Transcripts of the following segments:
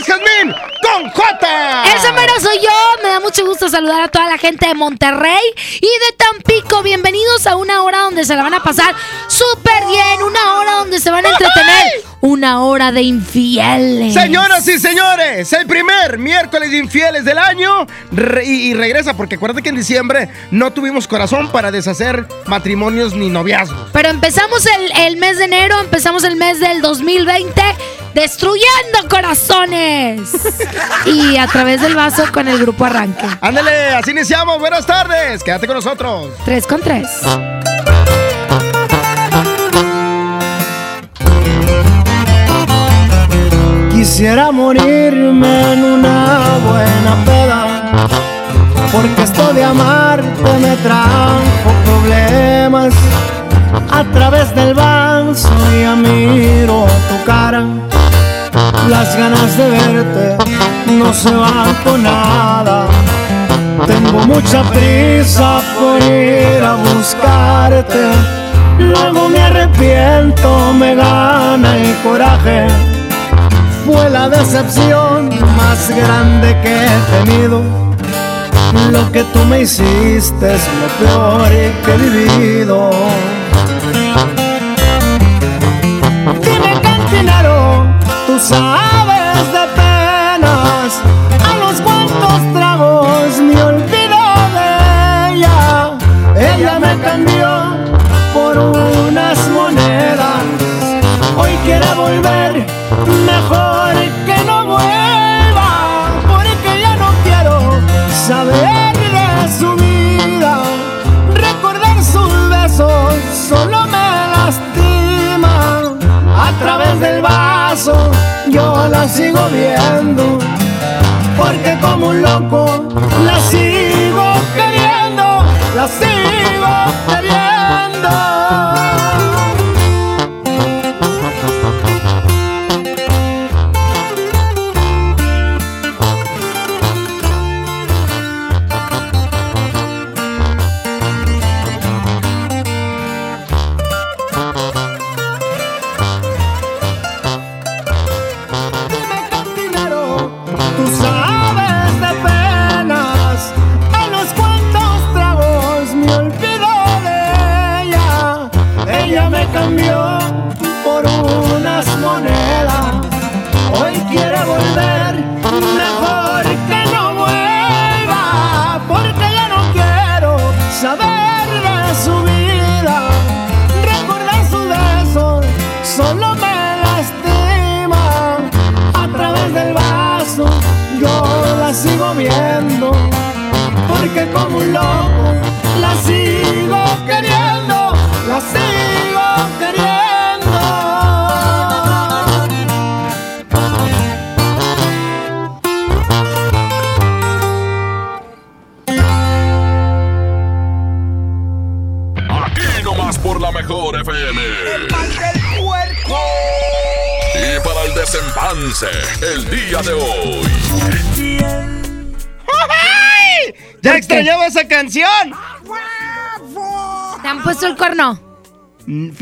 Jazmín con J. Ese mero soy yo. Me da mucho gusto saludar a toda la gente de Monterrey y de Tampico. Bienvenidos a una hora donde se la van a pasar súper bien. Una hora donde se van a entretener. Una hora de infieles. Señoras y señores, el primer miércoles de infieles del año re- y, y regresa, porque acuérdate que en diciembre no tuvimos corazón para deshacer matrimonios ni noviazgos. Pero empezamos el, el mes de enero, empezamos el mes del 2020 destruyendo corazones. Y a través del vaso con el grupo Arranque. Ándale, así iniciamos. Buenas tardes, quédate con nosotros. Tres con tres. Quisiera morirme en una buena peda, porque esto de amarte me trajo problemas. A través del vaso ya miro tu cara, las ganas de verte no se van con nada. Tengo mucha prisa por ir a buscarte, luego me arrepiento, me gana el coraje fue la decepción más grande que he tenido. Lo que tú me hiciste es lo peor que he vivido. Tú sabes de yo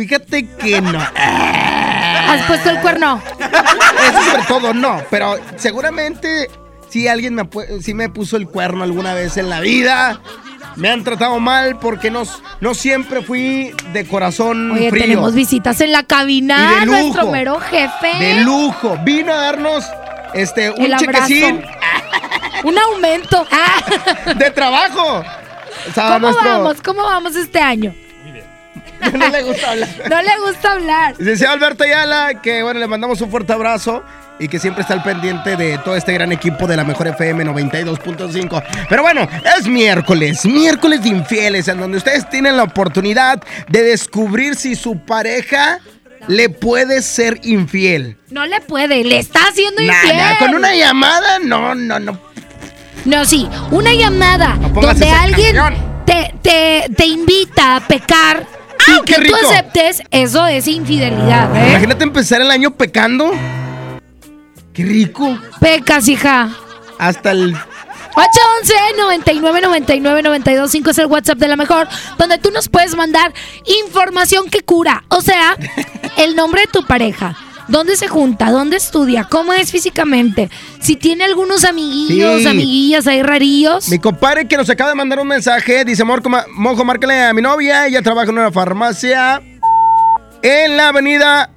Fíjate que no. ¿Has puesto el cuerno? Eso sobre todo no, pero seguramente si alguien me, sí me puso el cuerno alguna vez en la vida. Me han tratado mal porque no, no siempre fui de corazón Oye, frío. tenemos visitas en la cabina. Y de lujo. Nuestro mero jefe. De lujo. Vino a darnos este, un chequecín Un aumento. Ah, de trabajo. O sea, ¿Cómo nuestro- vamos? ¿Cómo vamos este año? no le gusta hablar. No le gusta hablar. Licenciado Alberto Ayala, que bueno, le mandamos un fuerte abrazo y que siempre está al pendiente de todo este gran equipo de la Mejor FM 92.5. Pero bueno, es miércoles, miércoles de infieles, en donde ustedes tienen la oportunidad de descubrir si su pareja le puede ser infiel. No le puede, le está haciendo Nah, infiel. nah, con una llamada, no, no, no. No, sí, una llamada No donde alguien te, te, te invita a pecar ¡Ah, que qué tú rico! aceptes, eso es infidelidad, ¿eh? Imagínate empezar el año pecando. Qué rico. Pecas, hija. Hasta el 811-9999-925 es el WhatsApp de la mejor, donde tú nos puedes mandar información que cura. O sea, el nombre de tu pareja, dónde se junta, dónde estudia, cómo es físicamente, si tiene algunos amiguillos, Sí. amiguillas ahí rarillos. Mi compadre que nos acaba de mandar un mensaje dice, Monjo, márcale a mi novia, ella trabaja en una farmacia en la avenida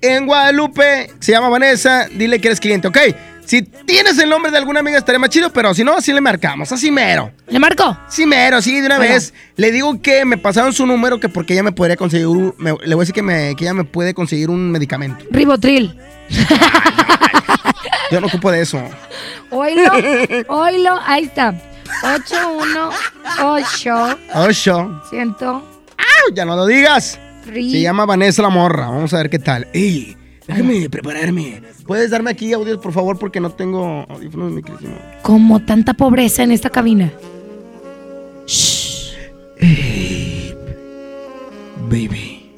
en Guadalupe, se llama Vanessa, dile que eres cliente, ¿ok? Si tienes el nombre de alguna amiga estaría más chido, pero si no, así le marcamos, así mero. ¿Le marco? Sí, mero, sí, de una Bueno. vez. Le digo que me pasaron su número, que porque ella me podría conseguir un... me- le voy a decir que, me- que ella me puede conseguir un medicamento. Ribotril. Yo no ocupo de eso. Oilo, oilo, ahí está. 818 Ocho. 100 Ya no lo digas. Se llama Vanessa la morra. Vamos a ver qué tal. Ey, déjame prepararme. ¿Puedes darme aquí audios, por favor? Porque no tengo audífonos, mi. Como tanta pobreza en esta cabina. Baby.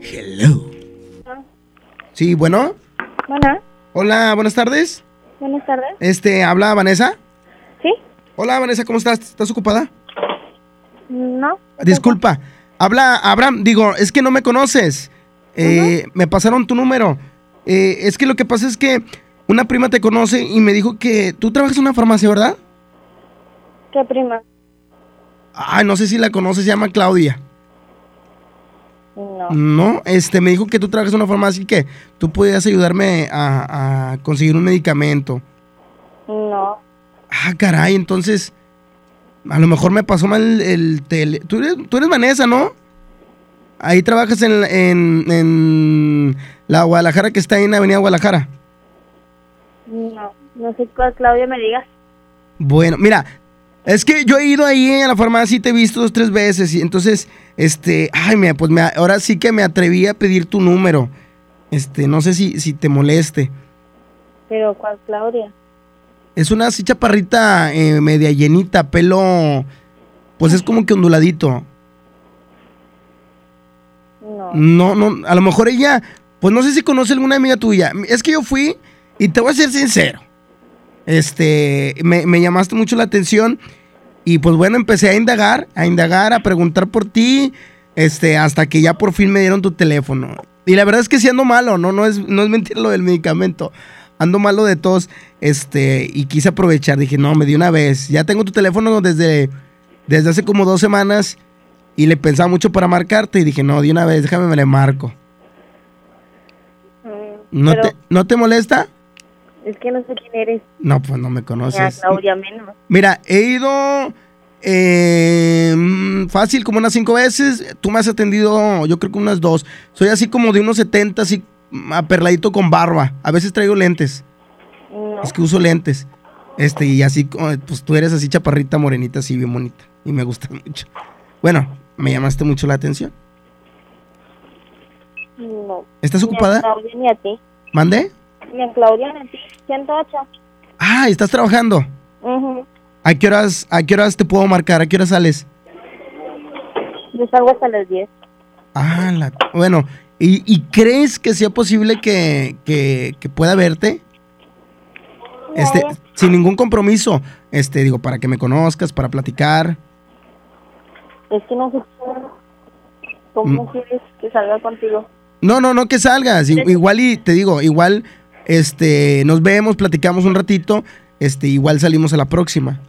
Hello. Sí, bueno. Bueno, Hola, buenas tardes. buenas tardes. Este, ¿habla Vanessa? ¿Sí? Hola, Vanessa, ¿cómo estás? ¿Estás ocupada? No. Disculpa. Habla Abraham. Digo, es que no me conoces. Eh, Me pasaron tu número. Eh, es que lo que pasa es que una prima te conoce y me dijo que tú trabajas en una farmacia, ¿verdad? ¿Qué prima? Ay, no sé si la conoces, se llama Claudia. No. No, este, me dijo que tú trabajas en una farmacia y que tú podías ayudarme a, a conseguir un medicamento. No. Ah, caray, entonces, a lo mejor me pasó mal el tele. Tú eres, tú eres Vanessa, ¿no? Ahí trabajas en, en, en la Guadalajara que está ahí en Avenida Guadalajara. No. No sé cuál Claudia me digas. Bueno, mira, es que yo he ido ahí a la farmacia y te he visto dos, tres veces. Y entonces, este, ay, mira, pues me, ahora sí que me atreví a pedir tu número. Este, no sé si, si te moleste. Pero ¿cuál Claudia? Es una así chaparrita eh, media llenita, pelo, pues es como que onduladito. No. No, a lo mejor ella, pues no sé si conoce alguna amiga tuya. Es que yo fui y te voy a ser sincero. Este, me, me llamaste mucho la atención y pues bueno, empecé a indagar, a indagar, a preguntar por ti, este, hasta que ya por fin me dieron tu teléfono. Y la verdad es que sí ando malo, no, no es, no es mentira lo del medicamento. Ando malo de tos, este, y quise aprovechar. Dije, no, me di una vez. Ya tengo tu teléfono desde, desde hace como dos semanas y le pensaba mucho para marcarte y dije, no, de una vez, déjame me le marco. Mm, ¿No, pero te, ¿No te molesta? es que no sé quién eres. No, pues no me Ni a conoces. Claudia menos. Mira, he ido eh, fácil como unas cinco veces. Tú me has atendido, yo creo que unas dos. Soy así como de unos 70, así aperladito con barba. A veces traigo lentes. No. Es que uso lentes. Este, y así, pues tú eres así chaparrita, morenita, así bien bonita. Y me gusta mucho. Bueno, me llamaste mucho la atención. No. ¿Estás Ni a ocupada? Claudia ni a ti. ¿Mande? Ni a Claudia ni a ti. 108. Ah, ¿estás trabajando? Ujú. ¿A qué horas, a qué horas te puedo marcar? ¿A qué horas sales? Yo salgo hasta las 10. Ah, la- bueno, ¿Y, y crees que sea posible que, que- que pueda verte? Este, sin ningún compromiso, este, digo, para que me conozcas, para platicar. Es que no sé cómo Mm. quieres que salga contigo. No, no, no que salgas. Igual y te digo, igual este nos vemos, platicamos un ratito, este igual salimos a la próxima.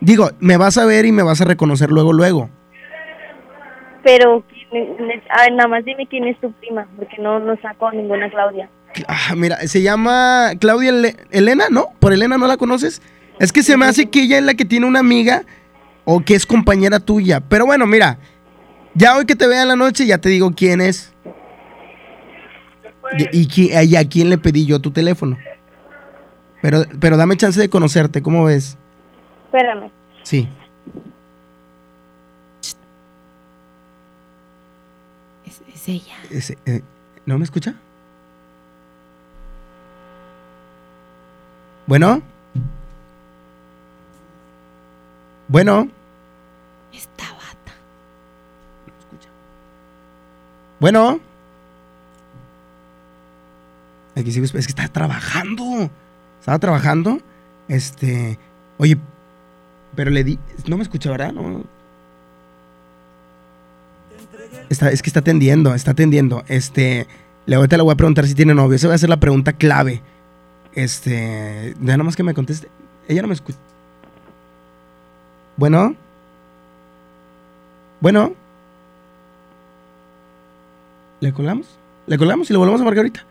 Digo, me vas a ver y me vas a reconocer luego luego. Pero, ¿quién es- a ver, nada más dime quién es tu prima, porque no, no saco ninguna Claudia. Ah, mira, se llama Claudia Ele- Elena, ¿no? ¿Por Elena no la conoces? Es que se me hace que ella es la que tiene una amiga o que es compañera tuya. Pero bueno, mira, ya hoy que te vea en la noche ya te digo quién es. Y, y qui- y a quién le pedí yo tu teléfono. Pero, pero dame chance de conocerte, ¿cómo ves? Espérame. Sí. Es, es ella. Eh, ¿No me escucha? Bueno. Bueno. Bueno. Aquí sigo, es que está trabajando. Estaba trabajando. Este. Oye, pero le di. No me escucha, ¿verdad? No. Está, es que está atendiendo, está atendiendo. Este. Le ahorita le voy a preguntar si tiene novio. Esa va a ser la pregunta clave. Este. Ya nomás que me conteste. Ella no me escucha. Bueno. Bueno. ¿Le colgamos? ¿Le colgamos y le volvemos a marcar ahorita?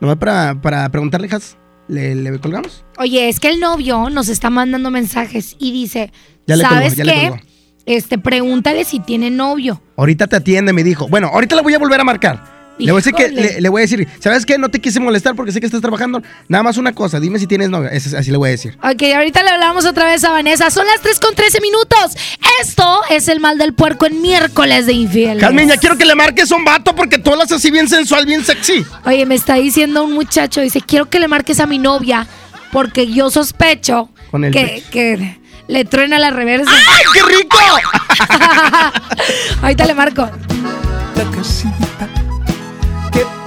Nomás para, para preguntarle, Has. ¿Le, ¿Le colgamos? Oye, es que el novio nos está mandando mensajes y dice, Ya le colgó, ¿sabes ya le qué? colgó. Este, pregúntale si tiene novio. Ahorita te atiende, me dijo. Bueno, ahorita le voy a volver a marcar. Le voy a decir que Híjole. le, le voy a decir, ¿sabes qué? No te quise molestar porque sé que estás trabajando. Nada más una cosa, dime si tienes es- así le voy a decir. Ok, ahorita le hablamos otra vez a Vanessa. Son las 3 con 13 minutos. Esto es el mal del puerco en miércoles de infiel. Carmen, ya quiero que le marques a un vato porque tú hablas así bien sensual, bien sexy. Oye, me está diciendo un muchacho, dice, quiero que le marques a mi novia porque yo sospecho Con el que, pecho. que le truena la reversa. ¡Ay, qué rico! Ahorita le marco. la casita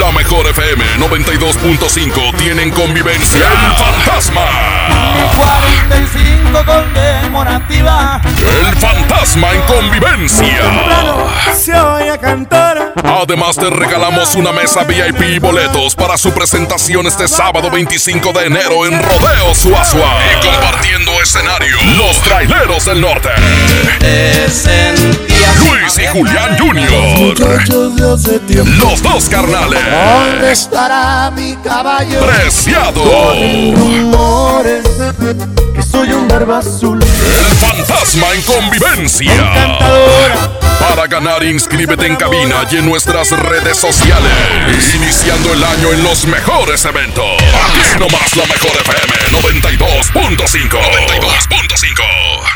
La mejor FM 92.5 tienen convivencia El Fantasma. 45 conmemorativa. El Fantasma en convivencia. Se oye cantar. Además te regalamos una mesa VIP y boletos para su presentación este sábado 25 de enero en Rodeo Suazua. Y compartiendo escenario, los traileros del norte. Luis y Julián Jr. Los dos carnales. ¿Dónde estará mi caballo? Preciado. Rumores que soy un barba azul. El fantasma en convivencia. Para ganar, inscríbete en cabina y en nuestras redes sociales. Iniciando el año en los mejores eventos. Aquí nomás la mejor FM 92.5. 92.5.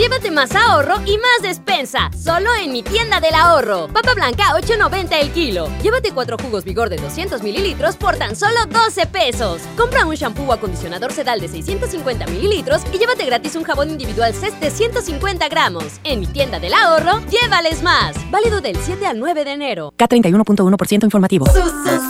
Llévate más ahorro y más despensa, solo en mi tienda del ahorro. Papa blanca 8.90 el kilo. Llévate cuatro jugos Vigor de 200 mililitros por tan solo 12 pesos. Compra un shampoo o acondicionador sedal de 650 mililitros y llévate gratis un jabón individual CES de 150 gramos. En mi tienda del ahorro, llévales más. Válido del 7 al 9 de enero. K31.1% informativo.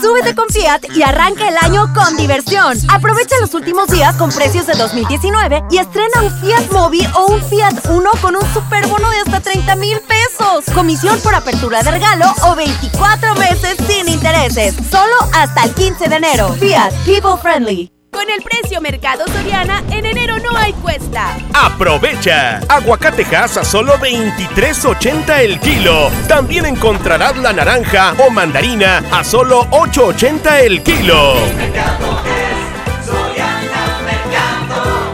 Súbete con Fiat y arranca el año con diversión. Aprovecha los últimos días con precios de 2019 y estrena un Fiat Mobi o un Fiat Uno con un superbono de hasta 30 mil pesos. Comisión por apertura de regalo o 24 meses sin intereses. Solo hasta el 15 de enero. Fiat People Friendly. Con el precio Mercado Soriana, en enero no hay cuesta. ¡Aprovecha! Aguacatejas a solo 23.80 el kilo. También encontrarás la naranja o mandarina a solo 8.80 el kilo.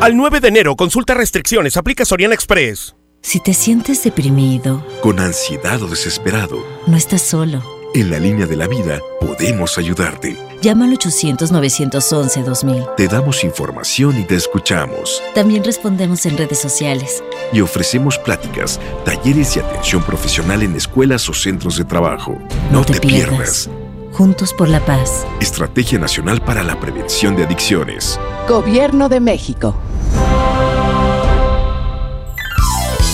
Al 9 de enero, consulta restricciones, aplica Soriana Express. Si te sientes deprimido, Con ansiedad o desesperado, no estás solo. en la línea de la vida podemos ayudarte. Llama al 800-911-2000. Te damos información y te escuchamos. También respondemos en redes sociales. Y ofrecemos pláticas, talleres y atención profesional en escuelas o centros de trabajo. No, te, pierdas. Juntos por la paz. Estrategia Nacional para la Prevención de Adicciones. Gobierno de México.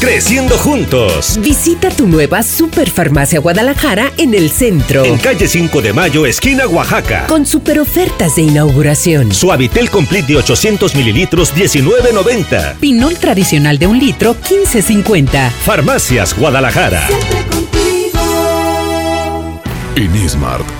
Creciendo juntos. Visita tu nueva Superfarmacia Guadalajara en el centro. En calle 5 de Mayo, esquina Oaxaca. Con super ofertas de inauguración. Suavitel Complete de 800 mililitros, 19.90. Pinol tradicional de un litro, 15.50. Farmacias Guadalajara. En Smart,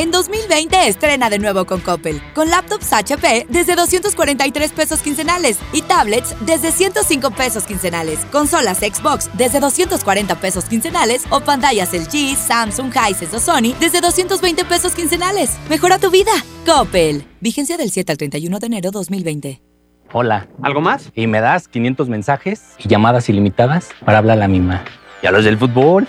En 2020 estrena de nuevo con Coppel, con laptops HP desde 243 pesos quincenales y tablets desde 105 pesos quincenales, consolas Xbox desde 240 pesos quincenales o pantallas LG, Samsung, Hisense o Sony desde 220 pesos quincenales. Mejora tu vida. Coppel. Vigencia del 7 al 31 de enero 2020. Hola. ¿Algo más? Y me das 500 mensajes y llamadas ilimitadas para hablar a la misma. ¿Y a los del fútbol?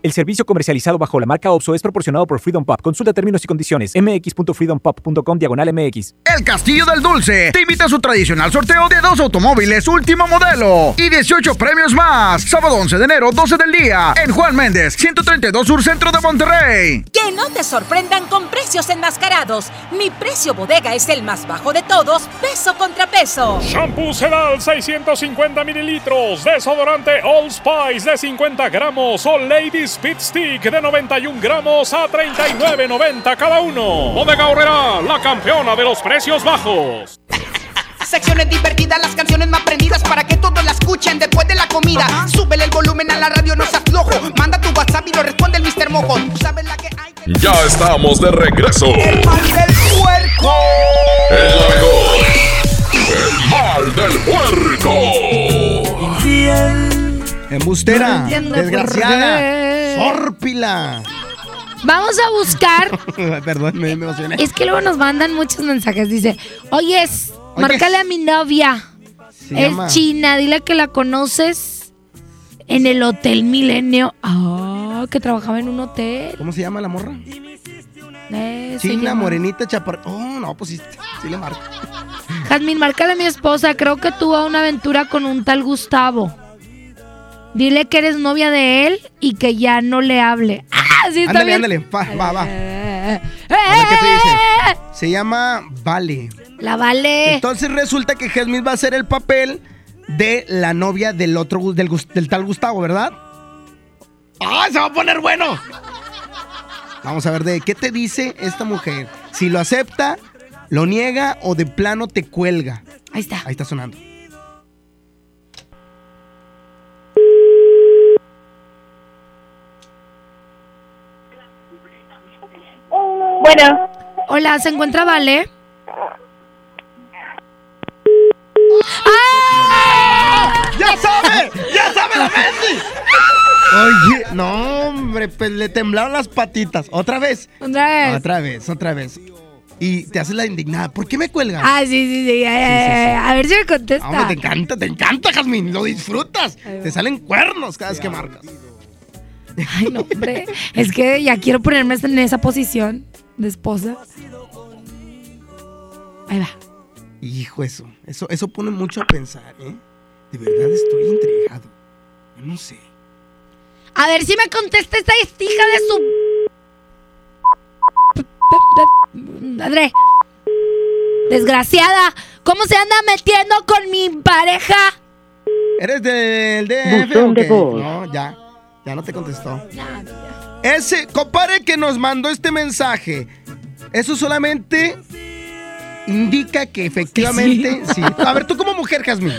El servicio comercializado bajo la marca OPSO es proporcionado por Freedom Pop. Consulta términos y condiciones. mx.freedompop.com diagonal mx. El Castillo del Dulce te invita a su tradicional sorteo de dos automóviles último modelo y 18 premios más. Sábado 11 de enero, 12 del día, en Juan Méndez, 132 Sur Centro de Monterrey. Que no te sorprendan con precios enmascarados. Mi precio bodega es el más bajo de todos, peso contra peso. Shampoo Sedal 650 mililitros, desodorante All Spice de 50 gramos o Lady Speed Stick de 91 gramos a 39.90 cada uno. Bodega Horrera, la campeona de los precios bajos. Secciones divertidas, las canciones más prendidas para que todos la escuchen después de la comida. Súbele el volumen a la radio, no seas flojo. Manda tu WhatsApp y lo responde el Mr. Mojo. Tú sabes la que hay. Ya estamos de regreso. El mal del puerco. El la mejor. El mal del puerco. Embustera, No entiendo por desgraciada, qué. Sórpila. Vamos a buscar. Perdón, me, emocioné. Es que luego nos mandan muchos mensajes. Dice, oyes, márcale a mi novia. Se es llama- China, dile que la conoces en el Hotel Milenio. Ah, que trabajaba en un hotel. ¿Cómo se llama la morra? Eh, China, morenita, chaparra. Oh, no, pues sí, sí le marco. Jazmín, márcale a mi esposa. Creo que tuvo una aventura con un tal Gustavo. Dile que eres novia de él y que ya no le hable. Ah, sí, está Ándale, ándale, va, va, va. Eh, A ver qué te dice. Se llama Vale. La vale. Entonces resulta que Jasmine va a hacer el papel de la novia del otro, del, del tal Gustavo, ¿verdad? ¡Ah, se va a poner bueno! Vamos a ver de qué te dice esta mujer. Si lo acepta, lo niega o de plano te cuelga. Ahí está. Ahí está sonando. Bueno. Hola, ¿se encuentra Vale? ¡Ya sabe! ¡Ya sabe la Messi! Oye, no, hombre, pues le temblaron las patitas. ¿Otra vez? Otra vez. Otra vez, otra vez. Y te haces la indignada. ¿Por qué me cuelgas? Ah, sí, sí, sí. A ver si me contesta. Hombre, te encanta, te encanta, Jazmín. Lo disfrutas. Te salen cuernos cada vez que marcas. Ay, no, hombre. Es que ya quiero ponerme en esa posición de esposa. Ahí va. Hijo, eso, eso, eso pone mucho a pensar, ¿eh? De verdad estoy intrigado. Yo no sé. A ver si me contesta esta hija de su. Madre. Desgraciada. ¿Cómo se anda metiendo con mi pareja? ¿Eres del DF de. No, ya. Ya no te contestó. Ese compadre que nos mandó este mensaje, eso solamente indica que efectivamente sí. A ver, tú como mujer, Jazmín.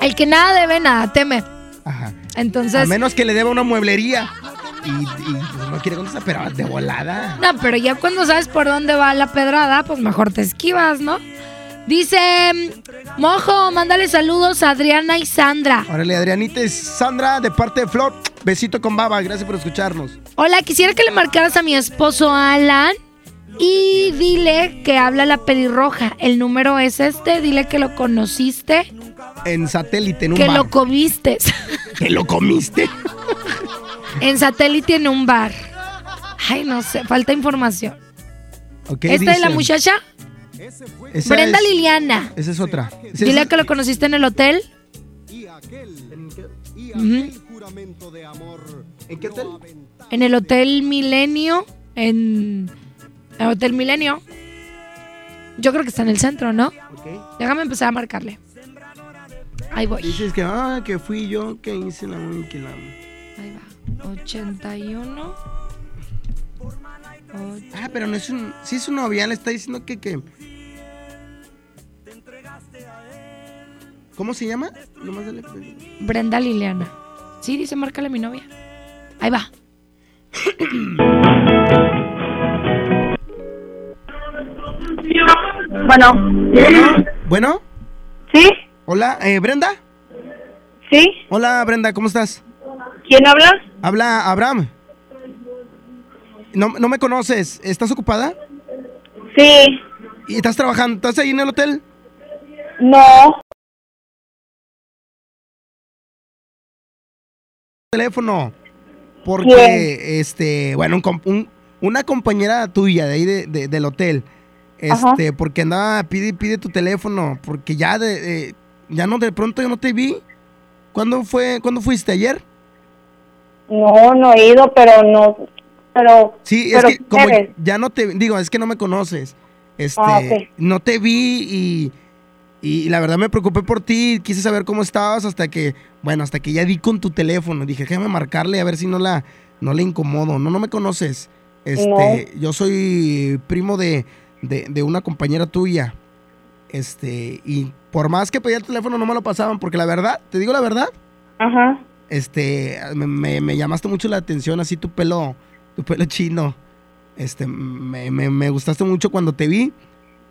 El que nada debe, nada teme. Ajá. Entonces. A menos que le deba una mueblería. Y, y, pues, no quiere contestar, pero de volada. No, pero ya cuando sabes por dónde va la pedrada, pues mejor te esquivas, ¿no? Dice, Mojo, mándale saludos a Adriana y Sandra. Órale, Adrianita y Sandra, de parte de Flor, besito con baba, gracias por escucharnos. Hola, quisiera que le marcaras a mi esposo Alan y dile que habla la pelirroja. El número es este, dile que lo conociste, En satélite, en un que bar. lo comiste. ¿Que lo comiste? en satélite en un bar. Ay, no sé, falta información. ¿Esta es la muchacha? Esa Brenda es- Liliana. Esa es otra. Esa Dile es- que lo conociste en el hotel. Ujú. ¿En qué hotel? En el Hotel Milenio. En el Hotel Milenio. Yo creo que está en el centro, ¿no? Déjame empezar a marcarle. Ahí voy. Dices que, ah, que fui yo que hice la la... Ahí va. 81. Ah, pero no es un... Sí es un novia, le está diciendo que... que... ¿Cómo se llama? Nomás dale- Brenda Liliana. Sí, dice, márcale a mi novia. Ahí va. Bueno. ¿Bueno? ¿Sí? Hola, eh, ¿Brenda? Sí. Hola, Brenda, ¿cómo estás? ¿Quién habla? Habla Abraham. No, no me conoces, ¿estás ocupada? Sí. ¿Y estás trabajando? ¿Estás ahí en el hotel? No. Teléfono. Porque, este, bueno, un una compañera tuya de ahí de- de- del hotel, Ajá. este, porque andaba, pide, pide tu teléfono, porque ya de, de- ya no, de pronto yo no te vi. ¿Cuándo fue, cuándo fuiste? ¿Ayer? No, no he ido, pero no, pero... Sí, es que como ya no te, digo, es que no me conoces. Este, Ah, no te vi y, y la verdad me preocupé por ti, quise saber cómo estabas hasta que, bueno, hasta que ya di con tu teléfono. Dije, déjame marcarle a ver si no la, no le incomodo. No, no me conoces. Este, yo soy primo de, de, de una compañera tuya. Este, y por más que pedía el teléfono no me lo pasaban, porque la verdad, te digo la verdad, Ajá. este, me, me- me llamaste mucho la atención, así tu pelo, tu pelo chino. Este, me, me- me gustaste mucho cuando te vi.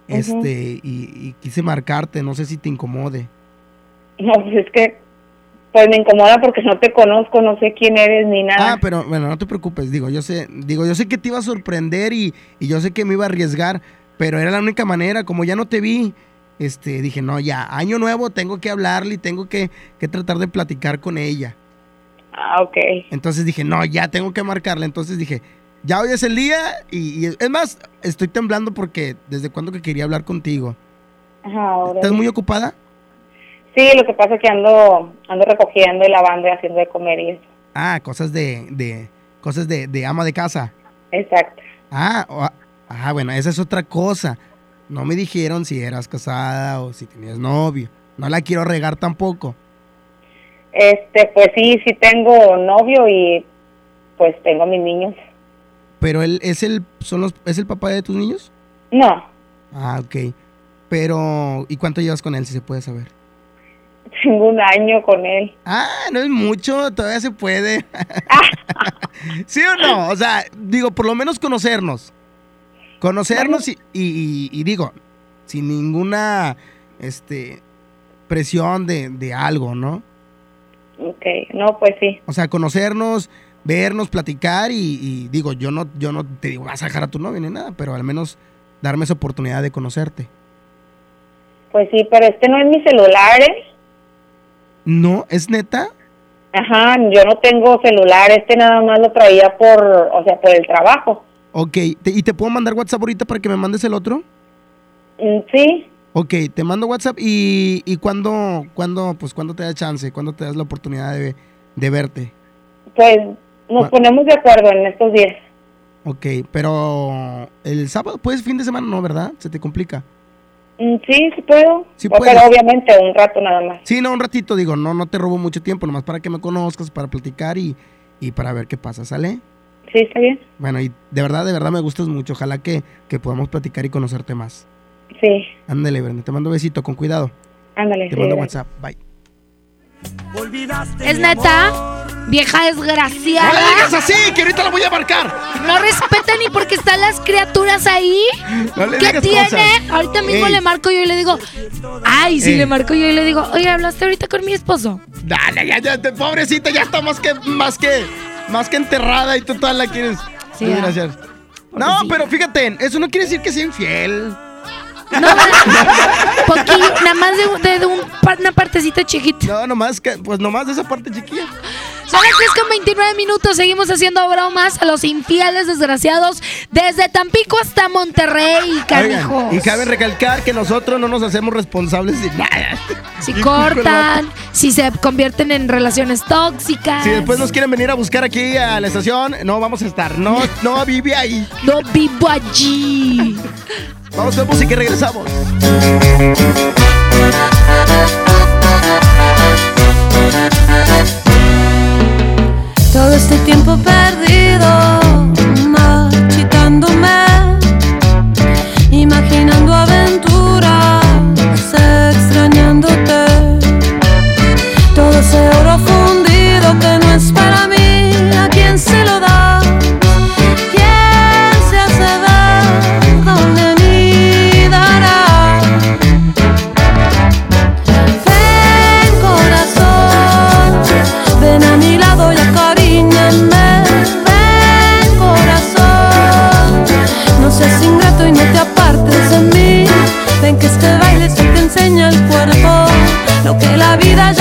Este, y, y quise marcarte, no sé si te incomode. No, pues es que, pues me incomoda porque no te conozco, no sé quién eres ni nada. Ah, pero bueno, no te preocupes, digo, yo sé, digo, yo sé que te iba a sorprender y, y yo sé que me iba a arriesgar, pero era la única manera, como ya no te vi, este, dije, no, ya, año nuevo, tengo que hablarle y tengo que, que tratar de platicar con ella. Ah, ok. Entonces dije, no, ya tengo que marcarle. Entonces dije, ya hoy es el día y, y es más, estoy temblando porque desde cuando que quería hablar contigo. Ajá, ahora. ¿Estás muy ocupada? Sí, lo que pasa es que ando, ando recogiendo y lavando y haciendo de comer y eso. Ah, cosas de, de cosas de, de ama de casa. Exacto. Ah, ah, bueno, esa es otra cosa. No me dijeron si eras casada o si tenías novio. No la quiero regar tampoco. Este, pues sí, sí tengo novio y pues tengo mis niños. Pero él es el, son los, es el papá de tus niños. No, Ah, ok. Pero, ¿y cuánto llevas con él, si se puede saber? tengo un año con él. Ah, no es mucho, todavía se puede. ¿Sí o no? O sea, digo, por lo menos conocernos. Conocernos y, y- y- y digo, sin ninguna este presión de, de algo, ¿no? Ok, no, pues sí. O sea, conocernos, vernos, platicar y, y digo, yo no, yo no te digo, vas a dejar a tu novio ni nada, pero al menos darme esa oportunidad de conocerte. Pues sí, pero este no es mi celular, ¿eh? ¿No? ¿Es neta? Ajá, yo no tengo celular, este nada más lo traía por, o sea, por el trabajo. Ok, ¿te- ¿y te puedo mandar WhatsApp ahorita para que me mandes el otro? Mm, Sí, Ok, te mando WhatsApp y, y cuándo, cuándo, pues cuándo te da chance, cuándo te das la oportunidad de, de verte. pues nos ponemos de acuerdo en estos días. Ok, pero el sábado, pues fin de semana no, ¿verdad? Se te complica. Mm, Sí, sí puedo. Sí O- pero obviamente un rato nada más. Sí, no, un ratito, digo, no, no te robo mucho tiempo, nomás para que me conozcas, para platicar y, y para ver qué pasa, ¿sale? Sí, está bien. Bueno, y de verdad, de verdad me gustas mucho, ojalá que, que podamos platicar y conocerte más. Sí, Ándale, Brenda, te mando un besito, con cuidado. ándale. Te sí, mando gracias. WhatsApp, bye. ¿Es neta? Vieja desgraciada. ¡No le digas así, que ahorita la voy a marcar! No respeta ni porque están las criaturas ahí. No le ¿Qué digas tiene? cosas. Ahorita mismo Ey. le marco yo y le digo, ay, si Ey. le marco yo y le digo, oye, ¿hablaste ahorita con mi esposo? Dale, ya, ya, te- pobrecita, ya está más que, más que, más que enterrada y tú toda la quieres. Sí, gracias. No, pero fíjate, eso no quiere decir que sea infiel. Poquillo, nada más de, de- de un una partecita chiquita. No, nomás, que, pues nomás de esa parte chiquilla. Son las 3 con 29 minutos. Seguimos haciendo bromas a los infieles desgraciados desde Tampico hasta Monterrey, canijos. Oigan, y cabe recalcar que nosotros no nos hacemos responsables de nada. Si cortan, si se convierten en relaciones tóxicas. Si después nos quieren venir a buscar aquí a la estación, no vamos a estar. No, no vive ahí. No vivo allí. Vamos con música y regresamos. Todo este tiempo perdido, enseña el cuerpo, lo que la vida ya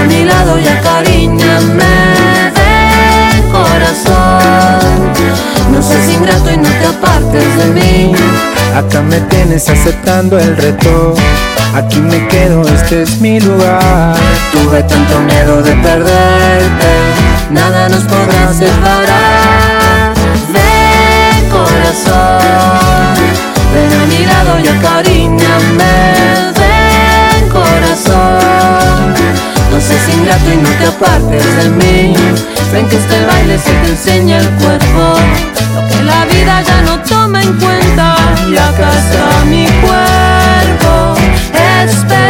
A mi lado y acaríñame. Ven corazón, no seas ingrato y no te apartes de mí. Acá me tienes aceptando el reto. Aquí me quedo, este es mi lugar. Tuve tanto miedo de perderte, nada nos podrá separar. Ven corazón, ven a mi lado y acaríñame. Ven corazón, no seas ingrato y no te apartes de mí. Ven que este baile se te enseña el cuerpo, lo que la vida ya no toma en cuenta. Y acá está mi cuerpo esperándote.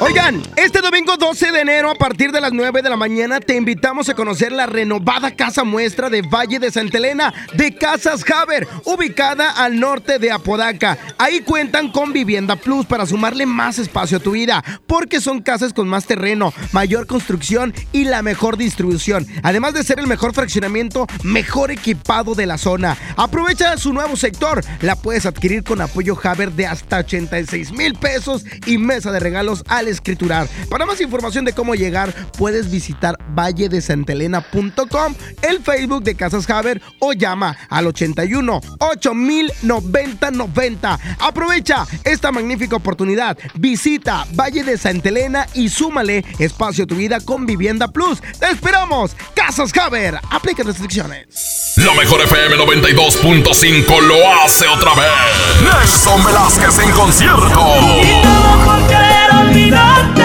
Oigan, este domingo 12 de enero a partir de las 9 de la mañana te invitamos a conocer la renovada casa muestra de Valle de Santa Elena de Casas Haber, ubicada al norte de Apodaca. Ahí cuentan con Vivienda Plus para sumarle más espacio a tu vida, porque son casas con más terreno, mayor construcción y la mejor distribución. Además de ser el mejor fraccionamiento, mejor equipado de la zona. Aprovecha su nuevo sector, la puedes adquirir con apoyo Haber de hasta 86 mil pesos y mesa de regalos al escriturar. Para más información de cómo llegar, puedes visitar valledesantelena.com, el Facebook de Casas Haber o llama al 81 8000 90 90. Aprovecha esta magnífica oportunidad. Visita Valle de Santa Elena y súmale espacio a tu vida con Vivienda Plus. ¡Te esperamos! Casas Haber. Aplica restricciones. La mejor FM 92.5 lo hace otra vez. Nelson Velázquez en concierto. por olvidarte,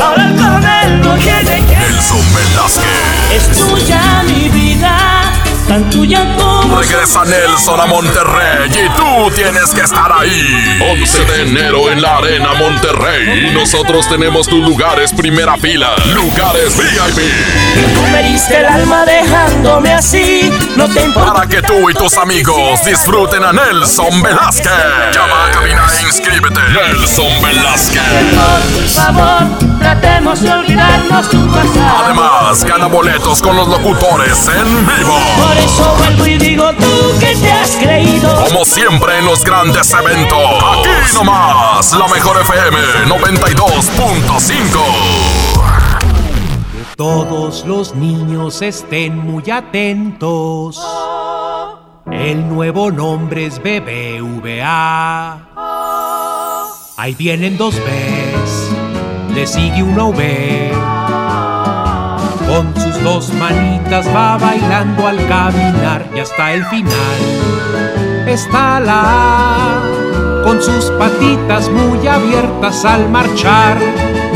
ahora con él no tiene que. Nelson Velázquez. Es tuya mi vida, tan tuya como. Regresa Nelson a Monterrey y tú tienes que estar ahí. 11 de enero en la Arena Monterrey. Y nosotros tenemos tus lugares primera fila. Lugares VIP. Tú me diste el alma dejándome así, no te importa. Para que tú y tus amigos disfruten a Nelson Velázquez. Llama a cabina e inscríbete. Nelson Velázquez. Por favor, tratemos de olvidarnos tu pasado. Además, gana boletos con los locutores en vivo. Por eso vuelvo y digo tú que te has creído. Como siempre en los grandes eventos. Aquí nomás, la mejor FM 92.5. Todos los niños estén muy atentos. El nuevo nombre es BBVA. Ahí vienen dos Bs, le sigue una V. Con sus dos manitas va bailando al caminar y hasta el final está la A, con sus patitas muy abiertas al marchar.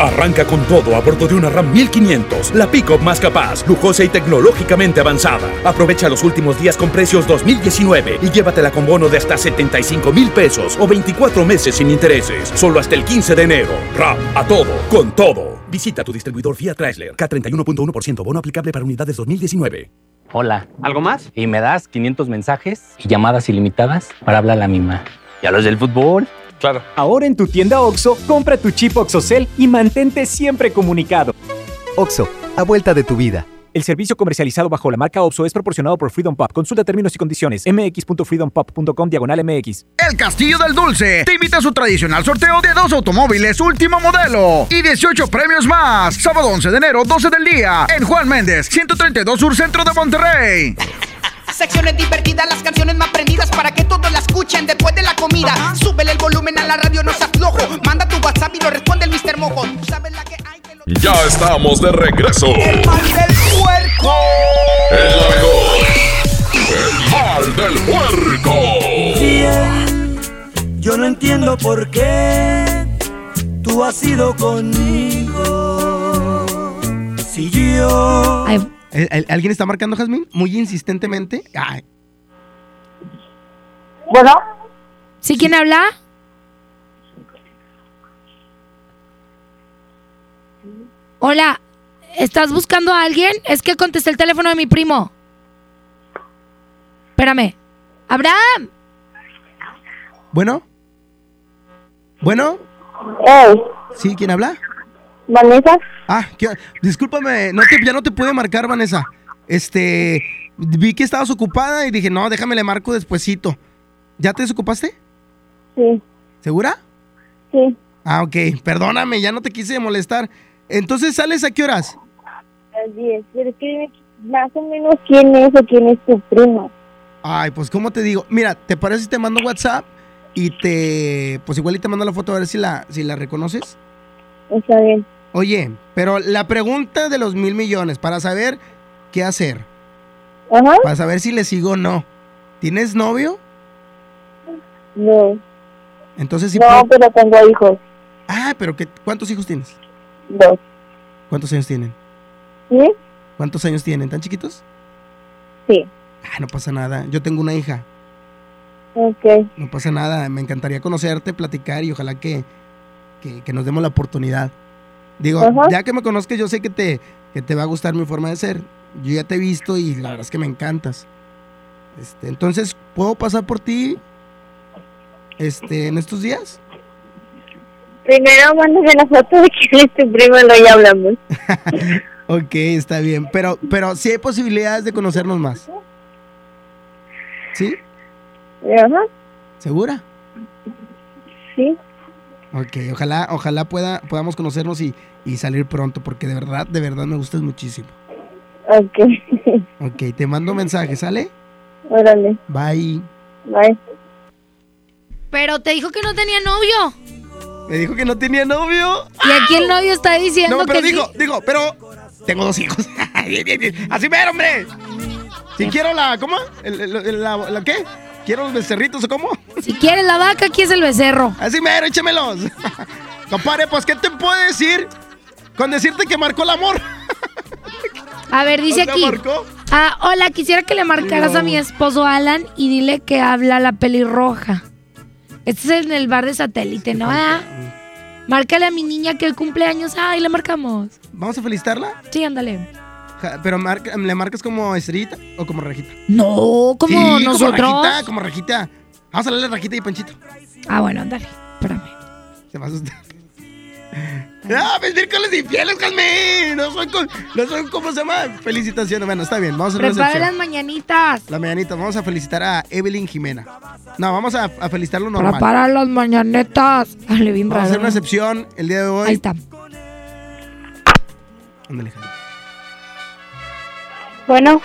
Arranca con todo a bordo de una RAM 1500, la pick-up más capaz, lujosa y tecnológicamente avanzada. Aprovecha los últimos días con precios 2019 y llévatela con bono de hasta 75 mil pesos o 24 meses sin intereses, solo hasta el 15 de enero. RAM, a todo, con todo. Visita tu distribuidor Fiat Chrysler, K31.1% bono aplicable para unidades 2019. Hola. ¿Algo más? Y me das 500 mensajes y llamadas ilimitadas para hablar a la misma. ¿Y a los del fútbol? Claro. Ahora en tu tienda OXO, compra tu chip OXOCEL y mantente siempre comunicado. OXO, a vuelta de tu vida. El servicio comercializado bajo la marca OXO es proporcionado por Freedom Pop. Consulta términos y condiciones. mx.freedompop.com diagonal mx. El Castillo del Dulce te invita a su tradicional sorteo de dos automóviles último modelo y 18 premios más. Sábado 11 de enero, 12 del día, en Juan Méndez, 132 Sur Centro de Monterrey. Secciones divertidas, las canciones más prendidas para que todos la escuchen después de la comida. Súbele el volumen a la radio, no se aflojo. Manda tu WhatsApp y lo responde el Mr. Mojo. Tú sabes la que hay. Ya estamos de regreso. El mal del puerco. El mal del puerco. Yo no entiendo por qué tú has ido conmigo. Si yo. ¿El- el- ¿Alguien está marcando, Jazmín? Muy insistentemente. Ay, Bueno, ¿Sí quién habla? Hola, ¿estás buscando a alguien? Es que contesté el teléfono de mi primo. Espérame. Abraham. ¿Bueno? ¿Bueno? Hey. ¿Sí? ¿Quién habla? Vanessa. Ah, ¿qué- discúlpame, no te- ya no te pude marcar, Vanessa. Este, vi que estabas ocupada y dije, no, déjame le marco despuesito. ¿Ya te desocupaste? Sí. ¿Segura? Sí. Ah, ok, perdóname, ya no te quise molestar. Entonces, ¿sales a qué horas? A las 10. Pero es que dime más o menos quién es o quién es tu primo. Ay, pues, ¿cómo te digo? Mira, ¿te parece si te mando WhatsApp y te, pues igual y te mando la foto a ver si la, si la reconoces? Está bien. Oye, pero la pregunta de los mil millones, para saber qué hacer. Ajá. Para saber si le sigo o no. ¿Tienes novio? No. Entonces sí No, puedo- pero tengo hijos. Ah, pero ¿qué, ¿cuántos hijos tienes? Dos. ¿Cuántos años tienen? ¿Sí? ¿Cuántos años tienen? ¿Tan chiquitos? Sí. Ah, no pasa nada. Yo tengo una hija. Ok. No pasa nada. Me encantaría conocerte, platicar y ojalá que, que, que nos demos la oportunidad. Digo, Ajá. ya que me conozcas, yo sé que te, que te va a gustar mi forma de ser. Yo ya te he visto y la verdad es que me encantas. Este, entonces, ¿puedo pasar por ti este, en estos días? Primero mándame la foto de quién es tu primo y luego ya hablamos. Ok, está bien. Pero, pero sí hay posibilidades de conocernos más. ¿Sí? Ajá. ¿Segura? Sí. Ok, ojalá, ojalá pueda, podamos conocernos y, y salir pronto, porque de verdad, de verdad me gustas muchísimo. Ok. Ok, te mando mensaje, ¿sale? Órale. Bye. Bye. Pero te dijo que no tenía novio. Me dijo que no tenía novio. Y aquí el novio está diciendo No, pero que digo, sí. digo, pero tengo dos hijos. Bien, bien, bien. Así ver, hombre. Si quiero la, ¿cómo? El- el- la, la qué? ¿Quiero los becerritos o cómo? Si quieres la vaca, aquí es el becerro. Así mero, échemelos. Compadre, pues, ¿qué te puedo decir con decirte que marcó el amor? A ver, dice ¿O sea, aquí. marcó? Ah, hola, quisiera que le marcaras a mi esposo Alan y dile que habla la pelirroja. Este es en el bar de satélite, ¿no? Ah, Márcale a mi niña que hoy cumpleaños. Ay, le marcamos. ¿Vamos a felicitarla? Sí, ándale. Pero ¿le marcas como estrellita o como rajita? No, como Sí, nosotros. Como rajita, como rajita. Vamos a darle rajita y panchito. Ah, bueno, ándale. Espérame. Se va a asustar. ¡Ah, mis miércoles infieles, Jasmine! No son, co- no son, ¿cómo se llama? Felicitaciones. Bueno, está bien, vamos a Prepara las mañanitas. La mañanita, vamos a felicitar a Evelyn Jimena. No, vamos a, a felicitarlo normal. Prepara las mañanitas. Dale, bien Vamos a hacer una excepción el día de hoy. Ahí está. Ándale. Bueno,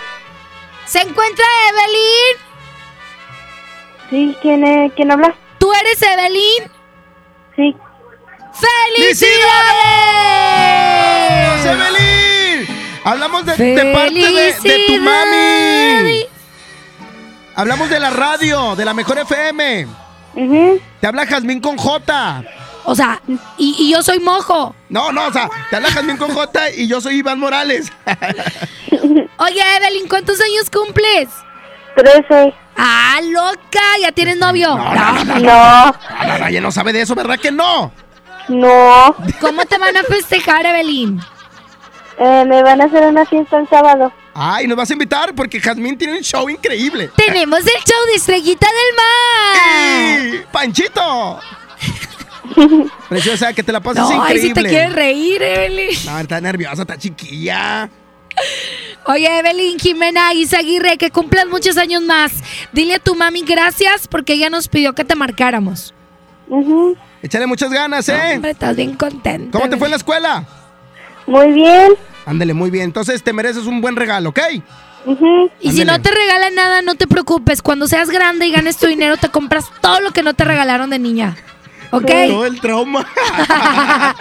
¿Se encuentra Evelyn? sí, ¿quién, es- quién habla? ¿Tú eres Evelyn? Sí. ¡Felicidades! ¡Evelyn! Hablamos de, de parte de, de tu mami. Hablamos de la radio, de la mejor FM. Te habla Jazmín con J. O sea, y, y yo soy mojo. No, no, o sea, te habla Jazmín con J y yo soy Iván Morales. Oye, Evelyn, ¿cuántos años cumples? Trece. ¡Ah, loca! ¿Ya tienes novio? No, no, no, no. No. No, no, no, ella no sabe de eso, ¿verdad que no? No. ¿Cómo te van a festejar, Evelyn? Eh, me van a hacer una fiesta el sábado. Ay, nos vas a invitar porque Jazmín tiene un show increíble. Tenemos el show de Estrellita del Mar. ¡Y Panchito! Preciosa, que te la pases No, ay, si increíble. te quieres reír, Evelyn. No, está nerviosa, está chiquilla. Oye, Evelyn Jimena Isaguirre, que cumplas muchos años más. Dile a tu mami gracias porque ella nos pidió que te marcáramos. Échale muchas ganas, ¿eh? Hombre, estás bien contenta. ¿Cómo te fue en la escuela? Muy bien. Ándale, muy bien. Entonces te mereces un buen regalo, ¿ok? Y si no te regalan nada, no te preocupes. Cuando seas grande y ganes tu dinero, te compras todo lo que no te regalaron de niña. ¿Ok? Todo el trauma.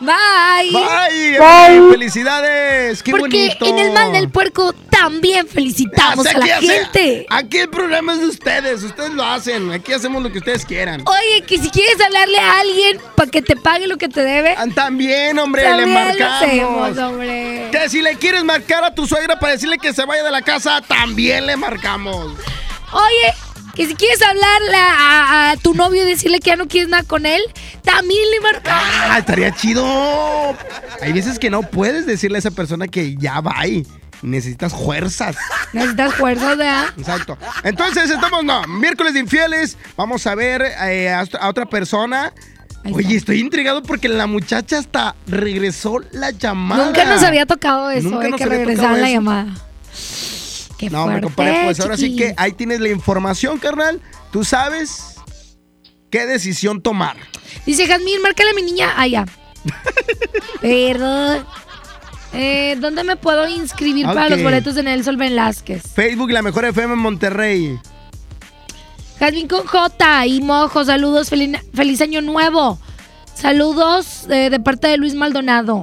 Bye. Bye. Bye. Felicidades. Qué Porque bonito. en el mal del puerco también felicitamos a la hace- gente. Aquí el programa es de ustedes. Ustedes lo hacen. Aquí hacemos lo que ustedes quieran. Oye, que si quieres hablarle a alguien para que te pague lo que te debe. También, hombre, también le lo marcamos. hacemos, hombre. Que si le quieres marcar a tu suegra para decirle que se vaya de la casa, también le marcamos. Oye, que si quieres hablarle a, a tu novio y decirle que ya no quieres nada con él, también le marcamos. Ah, estaría chido. Hay veces que no puedes decirle a esa persona que ya va y necesitas fuerzas. Necesitas fuerzas, ¿verdad? Exacto. Entonces, estamos, no, miércoles de infieles. Vamos a ver eh, a, a otra persona. Oye, estoy intrigado porque la muchacha hasta regresó la llamada. Nunca nos había tocado eso, Nunca eh, nos que tocado la llamada. Qué No, me fuerte, compadre, pues ahora sí que ahí tienes la información, carnal. Tú sabes qué decisión tomar. Dice Jazmín, márcale a mi niña. Ah, ya. Perdón. Eh, ¿Dónde me puedo inscribir para los boletos de Nelson Velázquez? Facebook, la mejor FM en Monterrey. Jazmín con J y Mojo, saludos, feliz, feliz año nuevo. Saludos eh, de parte de Luis Maldonado.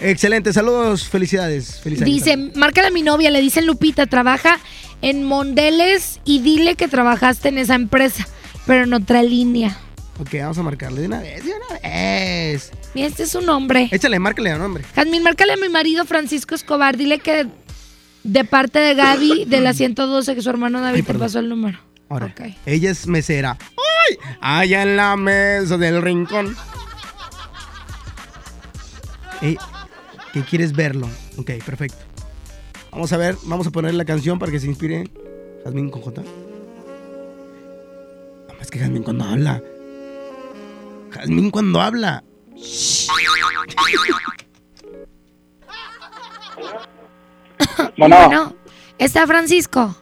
Excelente, saludos, felicidades. Año. Dice, márcale a mi novia, le dicen Lupita, trabaja en Mondeles y dile que trabajaste en esa empresa, pero en otra línea. Ok, vamos a marcarle de una vez, de una vez. Mira, este es su nombre. Échale, márcale a nombre. Jazmín, márcale a mi marido Francisco Escobar, dile que de parte de Gaby de la 112 que su hermano David te pasó el número. Ahora, ella es mesera. ¡Ay! Allá en la mesa del rincón. Ey, ¿Qué quieres verlo? Ok, perfecto. Vamos a ver, vamos a poner la canción para que se inspire Jazmín con J. No, es que Jazmín cuando habla. Jazmín cuando habla. Bueno. ¿está Francisco?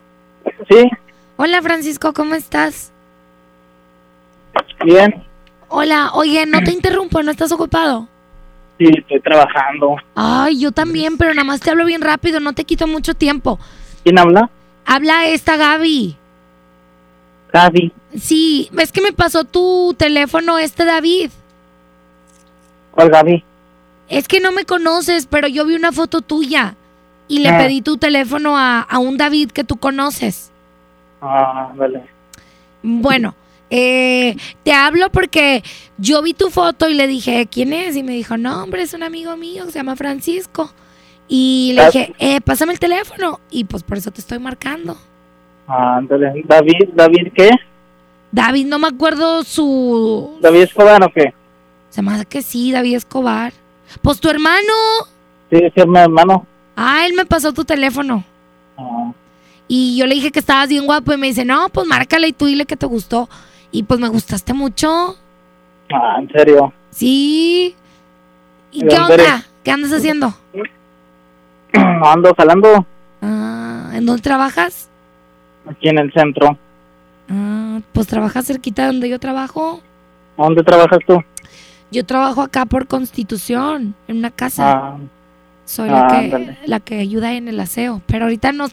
Sí, Hola Francisco, ¿cómo estás? bien. Hola, oye, no te interrumpo, ¿no estás ocupado? Sí, estoy trabajando. Ay, yo también, pero nada más te hablo bien rápido, no te quito mucho tiempo. ¿Quién habla? Habla esta Gaby. Gaby. Sí, es que me pasó tu teléfono este David. ¿Cuál Gaby? Es que no me conoces, pero yo vi una foto tuya y le Ah. pedí tu teléfono a, a un David que tú conoces. Ah, vale. Bueno, eh, te hablo porque yo vi tu foto y le dije, ¿quién es? Y me dijo, no, hombre, es un amigo mío que se llama Francisco. Y le dije, eh, pásame el teléfono. Y pues por eso te estoy marcando. Ah, ándale. David, ¿David qué? David, no me acuerdo su... ¿David Escobar o qué? Se me hace que sí, David Escobar. Pues tu hermano. Sí, es mi hermano. Ah, él me pasó tu teléfono. Ah, Y yo le dije que estabas bien guapo y me dice, no, pues márcale y tú dile que te gustó. Y pues me gustaste mucho. ah, en serio. Sí. ¿Y ¿De qué onda? ¿Qué andas haciendo? Ando jalando Ah, ¿En dónde trabajas? aquí en el centro. Ah, pues trabajas cerquita de donde yo trabajo. ¿Dónde trabajas tú? Yo trabajo acá por Constitución, en una casa. Ah, Soy la, ah, que, ándale. la que ayuda en el aseo. Pero ahorita no,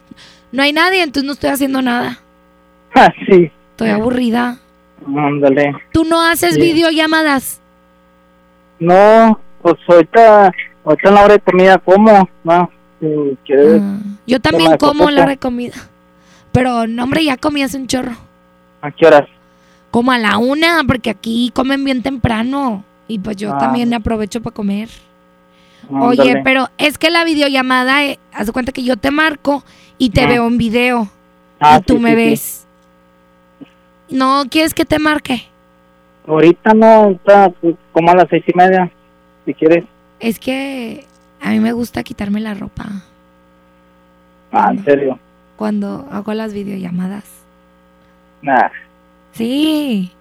no hay nadie, entonces no estoy haciendo nada. ah, sí. Estoy aburrida. Ándale. ¿Tú no haces Sí. videollamadas? No, pues ahorita, ahorita en la hora de comida como, ¿no? Si quieres. Yo también como la hora de comida. Pero, no, hombre, ya comí hace un chorro. ¿A qué horas? Como a la una, porque aquí comen bien temprano. Y pues yo Ah. también aprovecho para comer. Oye, pero es que la videollamada, eh, haz de cuenta que yo te marco y te Ah. veo en video. Ah, y tú sí, me sí. ves. ¿No quieres que te marque? Ahorita no, está pues, como a las seis y media, si quieres. Es que a mí me gusta quitarme la ropa Ah, en serio. cuando hago las videollamadas. Nah. Sí.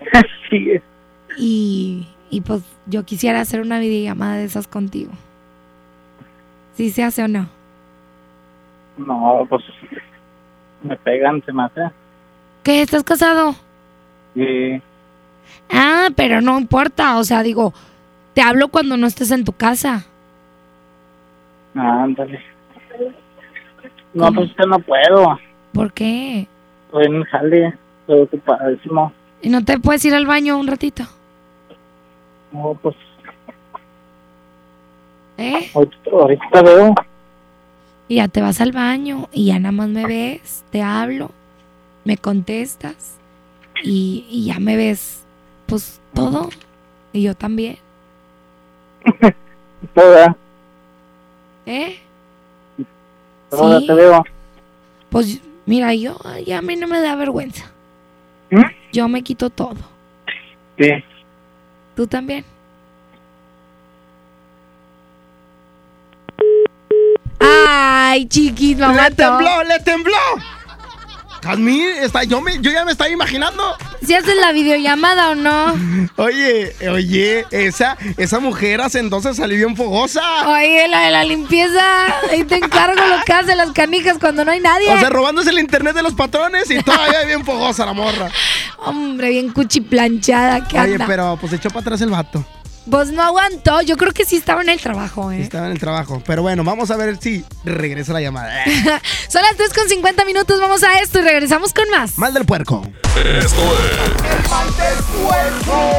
sí. Y, y pues yo quisiera hacer una videollamada de esas contigo. ¿Sí se hace o no? No, pues me pegan, se me hace. ¿Qué? ¿Estás casado? Sí. Ah, pero no importa. O sea, digo, te hablo cuando no estés en tu casa. Ah, ándale. No, pues que no puedo. ¿Por qué? Estoy en jale, estoy ocupadísimo. ¿Y no te puedes ir al baño un ratito? No, pues ¿Eh? ahorita, ahorita veo. Y ya te vas al baño y ya nada más me ves, te hablo, me contestas y, y ya me ves, pues todo. Y yo también. Toda, ¿Eh? toda Sí. te veo. Pues mira, yo ya a mí no me da vergüenza. Yo me quito todo. Sí. ¿Tú también? Ay, chiquis, lo ¡Le tembló, le tembló! Jazmín, está, yo, me, yo ya me estaba imaginando. ¿Si haces la videollamada o no? Oye, oye, esa, esa mujer hace entonces salió bien fogosa. Oye, la de la limpieza. Ahí te encargo lo que hace las canijas cuando no hay nadie. O sea, robándose el internet de los patrones y todavía bien fogosa la morra. Hombre, bien cuchiplanchada que Oye, anda. pero pues echó para atrás el vato. Pues no aguantó. Yo creo que sí estaba en el trabajo, ¿eh? Estaba en el trabajo. Pero bueno, vamos a ver si regresa la llamada. Son las 3 con 50 minutos. Vamos a esto y regresamos con más. Mal del puerco. Esto es.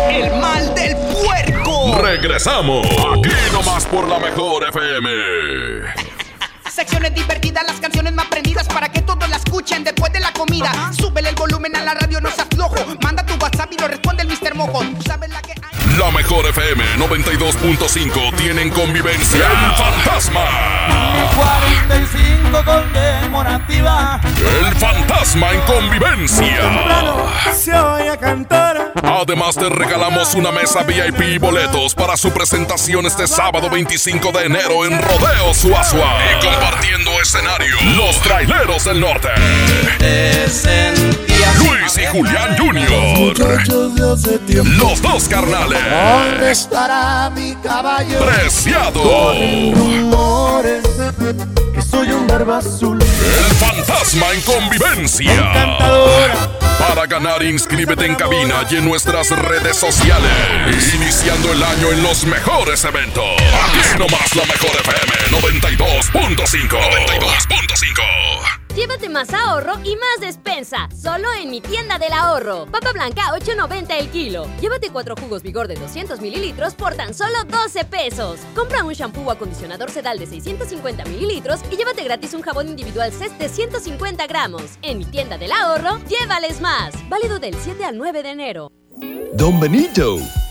El mal del puerco. Regresamos. Aquí nomás por la mejor FM. Secciones divertidas, las canciones más prendidas para que todos la escuchen después de la comida. Súbele el volumen a la radio, no seas flojo. Manda tu WhatsApp y lo responde el Mr. Mojo. Tú sabes la que hay. La mejor FM 92.5 tienen convivencia en Fantasma. 45 conmemorativa. El fantasma en convivencia. Se oye cantar. Además te regalamos una mesa VIP y boletos para su presentación este sábado 25 de enero en Rodeo Suazua. Y compartiendo escenario, los traileros del norte. Luis y Julián Jr. Los dos carnales. ¿Dónde estará mi caballo? Preciado. Soy un barba azul. El fantasma en convivencia. Encantadora, Para ganar, inscríbete en cabina y en nuestras redes sociales. Iniciando el año en los mejores eventos. Aquí nomás la mejor FM 92.5. 92.5. Llévate más ahorro y más despensa. Solo en mi tienda del ahorro. Papa blanca 8.90 el kilo. Llévate cuatro jugos vigor de 200 mililitros por tan solo 12 pesos. Compra un shampoo o acondicionador sedal de 650 mililitros y llévate gratis un jabón individual CES de 150 gramos. En mi tienda del ahorro, llévales más. Válido del 7 al 9 de enero. Don Benito,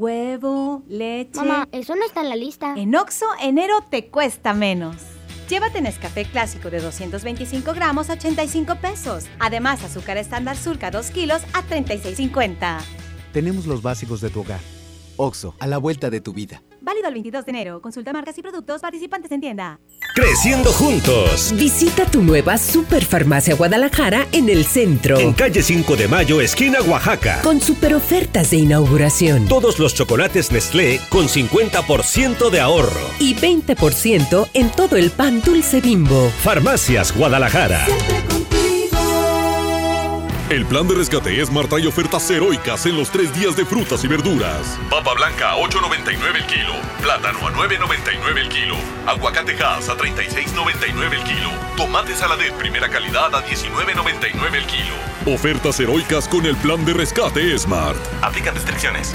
Huevo, leche. Mamá, eso no está en la lista. En Oxo, enero te cuesta menos. Llévate Nescafé clásico de 225 gramos a 85 pesos. Además, azúcar estándar surca 2 kilos a 36,50. Tenemos los básicos de tu hogar. Oxo, a la vuelta de tu vida. Válido el 22 de enero. Consulta marcas y productos participantes en tienda. Creciendo juntos. Visita tu nueva Superfarmacia Guadalajara en el centro. En calle 5 de Mayo, esquina Oaxaca. Con super ofertas de inauguración. Todos los chocolates Nestlé con 50% de ahorro. Y 20% en todo el pan dulce bimbo. Farmacias Guadalajara. El plan de rescate Smart trae ofertas heroicas en los tres días de frutas y verduras. Papa blanca a 8.99 el kilo. Plátano a 9.99 el kilo. Aguacate a 36.99 el kilo. Tomate saladet primera calidad a 19.99 el kilo. Ofertas heroicas con el plan de rescate Smart. Aplican restricciones.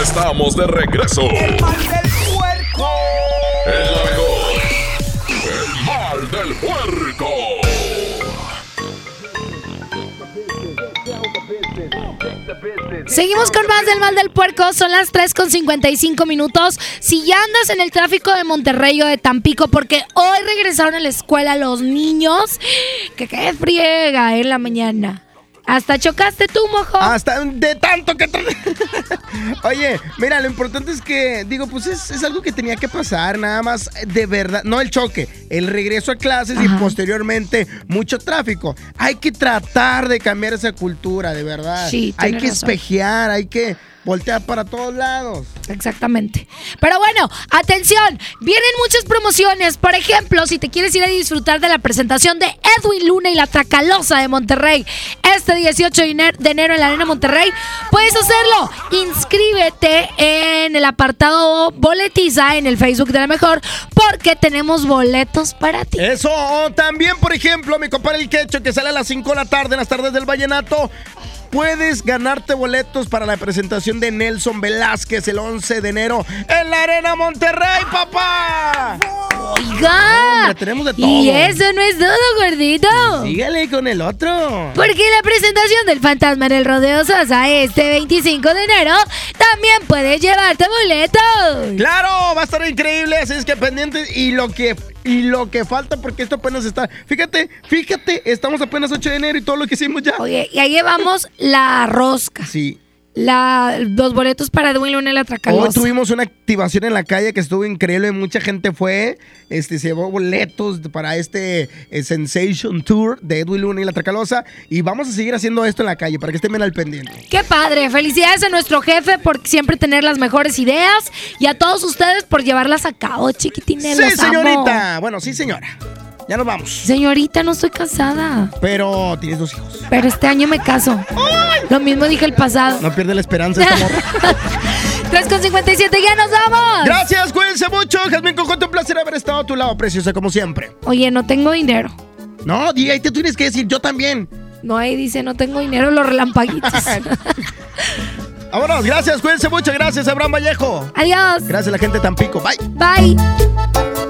Ya estamos de regreso. El mal del puerco. El la mejor. El mal del puerco. Seguimos con más del mal del puerco, son las 3 con 55 minutos. Si ya andas en el tráfico de Monterrey o de Tampico, porque hoy regresaron a la escuela los niños, que qué friega en la mañana. Hasta chocaste tú, mojo. Hasta de tanto que... Oye, mira, lo importante es que, digo, pues es, es algo que tenía que pasar, nada más, de verdad, no el choque, el regreso a clases y posteriormente mucho tráfico. Hay que tratar de cambiar esa cultura, de verdad. Sí, hay que razón. espejear, hay que voltea para todos lados. Exactamente. Pero bueno, atención, vienen muchas promociones. Por ejemplo, si te quieres ir a disfrutar de la presentación de Edwin Luna y la Tracalosa de Monterrey este 18 de ene- de enero en la Arena Monterrey, puedes hacerlo. Inscríbete en el apartado Boletiza en el Facebook de la Mejor porque tenemos boletos para ti. Eso, o también, por ejemplo, mi compadre el Quecho, que sale a las 5 de la tarde en las tardes del Vallenato. Puedes ganarte boletos para la presentación de Nelson Velázquez el 11 de enero en la Arena Monterrey, papá. Oiga. Hombre, tenemos de todo. Y eso no es todo, gordito. Sígale con el otro. Porque la presentación del fantasma en el Rodeo Sosa este 25 de enero también puedes llevarte boletos. Claro, va a estar increíble, así es que pendientes y lo que y lo que falta porque esto apenas está. Fíjate, fíjate, estamos apenas 8 de enero y todo lo que hicimos ya. Oye, y ahí llevamos la rosca. Sí. La, los boletos para Edwin Luna y la Hoy Tracalosa. tuvimos una activación en la calle que estuvo increíble, mucha gente fue, este, se llevó boletos para este eh, Sensation Tour de Edwin Luna y la Tracalosa y vamos a seguir haciendo esto en la calle para que estén bien al pendiente. Qué padre. Felicidades a nuestro jefe por siempre tener las mejores ideas y a todos ustedes por llevarlas a cabo, chiquitines. Sí, los amo. señorita. Bueno, sí, señora. Ya nos vamos. Señorita, no estoy casada. Pero tienes dos hijos. Pero este año me caso. Lo mismo dije el pasado. No pierde la esperanza esta morra. 3 con 57, ya nos vamos. Gracias, cuídense mucho. Jazmín Conjunto, un placer haber estado a tu lado, preciosa, como siempre. Oye, no tengo dinero. No, di, ahí te tienes que decir, yo también. No, ahí dice, no tengo dinero, los relampaguitos. Vámonos, gracias, cuídense mucho. Gracias, Abraham Vallejo. Adiós. Gracias a la gente de Tampico. Bye. Bye.